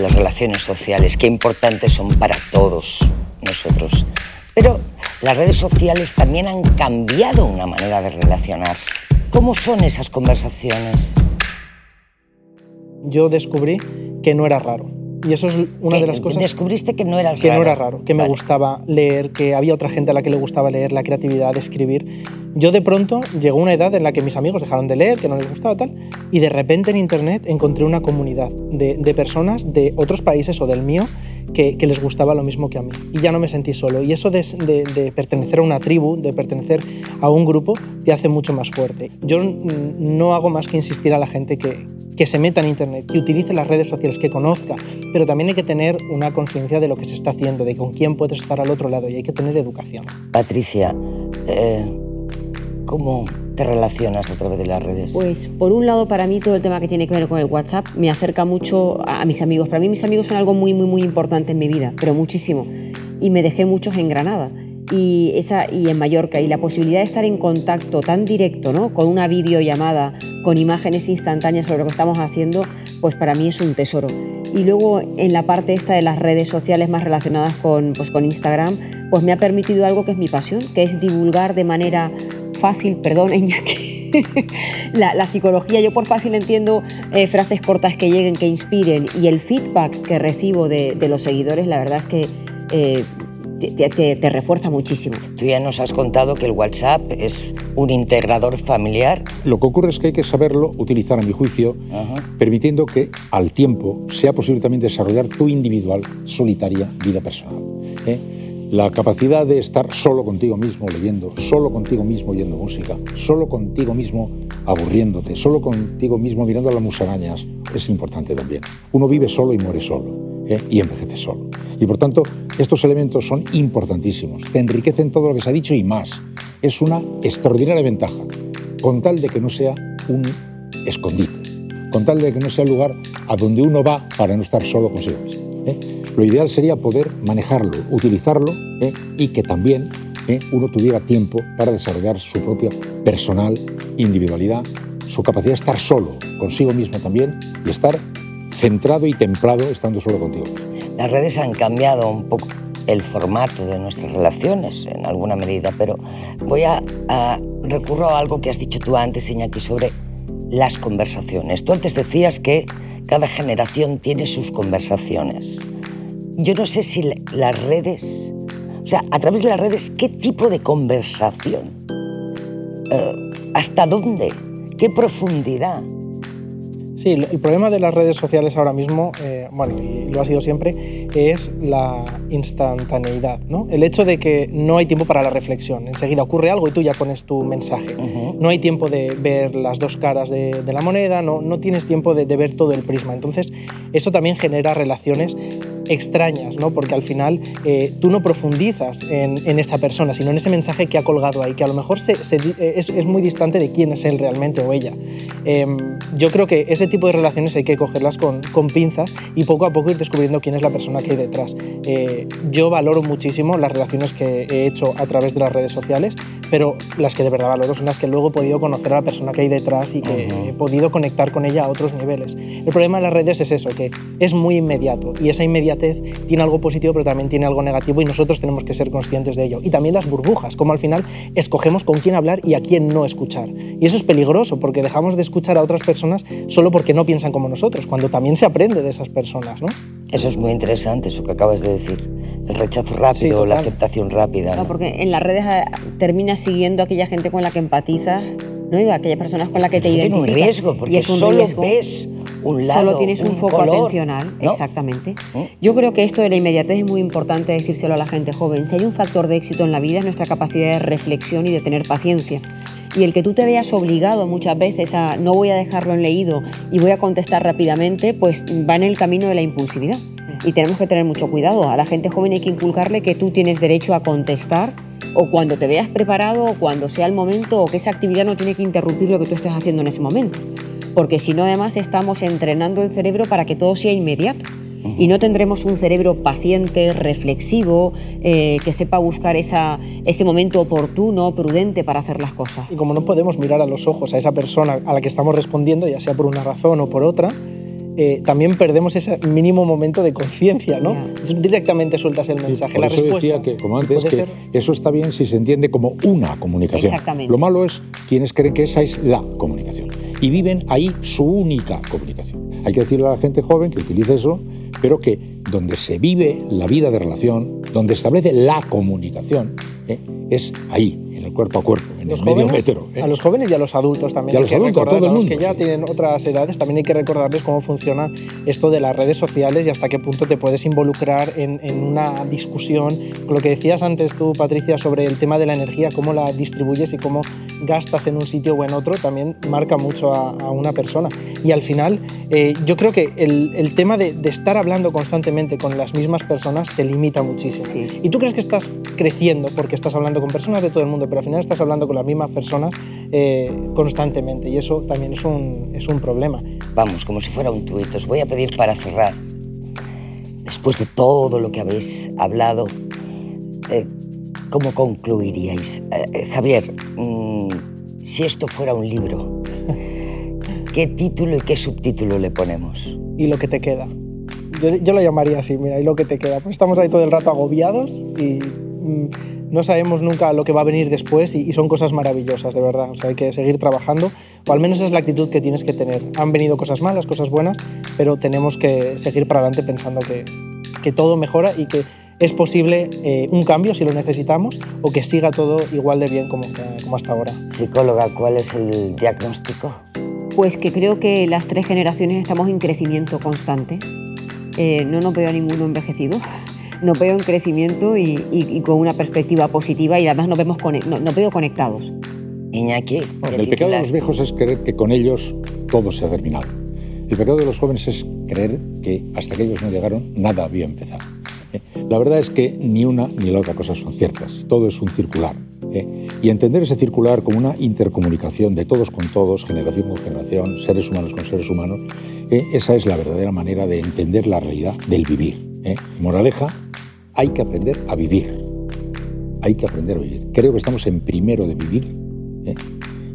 las relaciones sociales, qué importantes son para todos nosotros. Pero las redes sociales también han cambiado una manera de relacionarse. ¿Cómo son esas conversaciones? Yo descubrí que no era raro y eso es una de las cosas... Descubriste que no era raro. Que no era raro, que me gustaba leer, que había otra gente a la que le gustaba leer, la creatividad, escribir. Yo de pronto llegó una edad en la que mis amigos dejaron de leer, que no les gustaba tal, y de repente en Internet encontré una comunidad de, de personas de otros países o del mío que, les gustaba lo mismo que a mí. Y ya no me sentí solo. Y eso de, de, pertenecer a una tribu, de pertenecer a un grupo, te hace mucho más fuerte. Yo no hago más que insistir a la gente que, que se meta en Internet, que utilice las redes sociales, que conozca, pero también hay que tener una conciencia de lo que se está haciendo, de con quién puedes estar al otro lado y hay que tener educación. Patricia, eh, ¿cómo te relacionas a través de las redes? Pues por un lado para mí todo el tema que tiene que ver con el WhatsApp me acerca mucho a, mis amigos. Para mí mis amigos son algo muy, muy, muy importante en mi vida, pero muchísimo. Y me dejé muchos en Granada y, esa, y en Mallorca y la posibilidad de estar en contacto tan directo, ¿no? con una videollamada, con imágenes instantáneas sobre lo que estamos haciendo, pues para mí es un tesoro. Y luego en la parte esta de las redes sociales más relacionadas con, pues con Instagram, pues me ha permitido algo que es mi pasión, que es divulgar de manera fácil, perdón, que la, la, psicología, yo por fácil entiendo eh, frases cortas que lleguen, que inspiren y el feedback que recibo de, de los seguidores, la verdad es que eh, te, te, refuerza muchísimo. Tú ya nos has contado que el WhatsApp es un integrador familiar. Lo que ocurre es que hay que saberlo utilizar, a mi juicio, permitiendo que al tiempo sea posible también desarrollar tu individual, solitaria vida personal. ¿eh? La capacidad de estar solo contigo mismo leyendo, solo contigo mismo oyendo música, solo contigo mismo aburriéndote, solo contigo mismo mirando a las musarañas, es importante también. Uno vive solo y muere solo ¿eh? y envejece solo. Y por tanto, estos elementos son importantísimos, te enriquecen todo lo que se ha dicho y más. Es una extraordinaria ventaja, con tal de que no sea un escondite, con tal de que no sea el lugar a donde uno va para no estar solo consigo mismo. ¿eh? Lo ideal sería poder manejarlo, utilizarlo ¿eh? y que también uno tuviera tiempo para desarrollar su propia personal individualidad, su capacidad de estar solo consigo mismo también y estar centrado y templado estando solo contigo. Las redes han cambiado un poco el formato de nuestras relaciones en alguna medida, pero voy a, recurro a algo que has dicho tú antes, Iñaki, sobre las conversaciones. Tú antes decías que cada generación tiene sus conversaciones yo no sé si las redes, o sea, a través de las redes, ¿qué tipo de conversación? Eh, ¿Hasta dónde? ¿Qué profundidad? Sí, el problema de las redes sociales ahora mismo, eh, bueno, y lo ha sido siempre, es la instantaneidad, ¿no? El hecho de que no hay tiempo para la reflexión. Enseguida ocurre algo y tú ya pones tu mensaje. No hay tiempo de ver las dos caras de, la moneda, no, no tienes tiempo de, de, ver todo el prisma. Entonces, eso también genera relaciones extrañas, ¿no? porque al final eh, tú no profundizas en, esa persona, sino en ese mensaje que ha colgado ahí, que a lo mejor eh, es, muy distante de quién es él realmente o ella. Em, yo creo que ese tipo de relaciones hay que cogerlas con, pinzas y poco a poco ir descubriendo quién es la persona que hay detrás. Eh, yo valoro muchísimo las relaciones que he hecho a través de las redes sociales, pero las que de verdad valoro son las que luego he podido conocer a la persona que hay detrás y que he podido conectar con ella a otros niveles. El problema de las redes es eso, que es muy inmediato y esa inmediatez tiene algo positivo, pero también tiene algo negativo y nosotros tenemos que ser conscientes de ello. Y también las burbujas, como al final escogemos con quién hablar y a quién no escuchar. Y eso es peligroso porque dejamos de escuchar a otras personas solo porque no piensan como nosotros, cuando también se aprende de esas personas, ¿no? Eso es muy interesante, eso que acabas de decir. El rechazo rápido, la aceptación rápida. ¿no? porque en las redes ah, terminas siguiendo a aquella gente con la que empatizas, ¿no? Y a aquellas personas con las que te identificas. Es un riesgo, porque es un solo riesgo. ves un lado, Solo tienes un, foco atencional, exactamente. Yo creo que esto de la inmediatez es muy importante decírselo a la gente joven. Si hay un factor de éxito en la vida es nuestra capacidad de reflexión y de tener paciencia. Y el que tú te veas obligado muchas veces a no voy a dejarlo en leído y voy a contestar rápidamente, pues va en el camino de la impulsividad. Y tenemos que tener mucho cuidado. A la gente joven hay que inculcarle que tú tienes derecho a contestar o cuando te veas preparado o cuando sea el momento o que esa actividad no tiene que interrumpir lo que tú estés haciendo en ese momento porque si no además estamos entrenando el cerebro para que todo sea inmediato. Y no tendremos un cerebro paciente, reflexivo, eh, que sepa buscar esa, ese momento oportuno, prudente para hacer las cosas. Y como no podemos mirar a los ojos a esa persona a la que estamos respondiendo, ya sea por una razón o por otra, eh, también perdemos ese mínimo momento de conciencia, ¿no? Directamente sueltas el mensaje, por eso decía que, como antes, que eso está bien si se entiende como una comunicación. Lo malo es quienes creen que esa es la comunicación y viven ahí su única comunicación. Hay que decirle a la gente joven que utilice eso, pero que donde se vive la vida de relación, donde establece la comunicación, ¿eh? es ahí, en el cuerpo a cuerpo, en el medio metro. ¿eh? A los jóvenes y a los adultos también. Y a los adultos, a todo el mundo. que ya tienen otras edades, también hay que recordarles cómo funciona esto de las redes sociales y hasta qué punto te puedes involucrar en, en una discusión. Con lo que decías antes tú, Patricia, sobre el tema de la energía, cómo la distribuyes y cómo gastas en un sitio o en otro, también marca mucho a, a una persona. Y al final, eh, yo creo que el, el tema de, de, estar hablando constantemente con las mismas personas te limita muchísimo. Sí. Y tú crees que estás creciendo porque estás hablando con personas de todo el mundo, pero al final estás hablando con las mismas personas eh, constantemente y eso también es un, es un problema. Vamos, como si fuera un tuit. Os voy a pedir para cerrar, después de todo lo que habéis hablado, eh, ¿cómo concluiríais? Eh, Javier, mmm, si esto fuera un libro, ¿qué título y qué subtítulo le ponemos? Y lo que te queda. Yo, yo lo llamaría así, mira, y lo que te queda. Pues estamos ahí todo el rato agobiados y mmm, no sabemos nunca lo que va a venir después y, y, son cosas maravillosas, de verdad. O sea, hay que seguir trabajando, o al menos esa es la actitud que tienes que tener. Han venido cosas malas, cosas buenas, pero tenemos que seguir para adelante pensando que, que todo mejora y que es posible eh, un cambio si lo necesitamos o que siga todo igual de bien como, como hasta ahora. Psicóloga, ¿cuál es el diagnóstico? Pues que creo que las tres generaciones estamos en crecimiento constante. Eh, no nos veo a ninguno envejecido nos veo en crecimiento y, y, y, con una perspectiva positiva y además nos, vemos nos, nos veo conectados. Iñaki. Bueno, el pecado de los viejos es creer que con ellos todo se ha terminado. El pecado de los jóvenes es creer que hasta que ellos no llegaron nada había empezado. ¿eh? La verdad es que ni una ni la otra cosa son ciertas. Todo es un circular. ¿eh? Y entender ese circular como una intercomunicación de todos con todos, generación con generación, seres humanos con seres humanos, ¿eh? esa es la verdadera manera de entender la realidad del vivir. Moraleja, hay que aprender a vivir. Hay que aprender a vivir. Creo que estamos en primero de vivir ¿eh?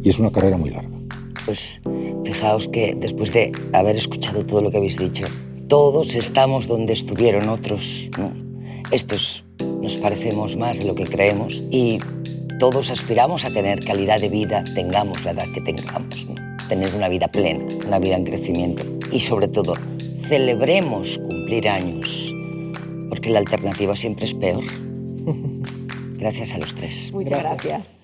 y es una carrera muy larga. Pues fijaos que después de haber escuchado todo lo que habéis dicho, todos estamos donde estuvieron otros. Estos nos parecemos más de lo que creemos y todos aspiramos a tener calidad de vida, tengamos la edad que tengamos, tener una vida plena, una vida en crecimiento y sobre todo celebremos cumplir años porque la alternativa siempre es peor. Gracias a los tres. Muchas gracias. gracias.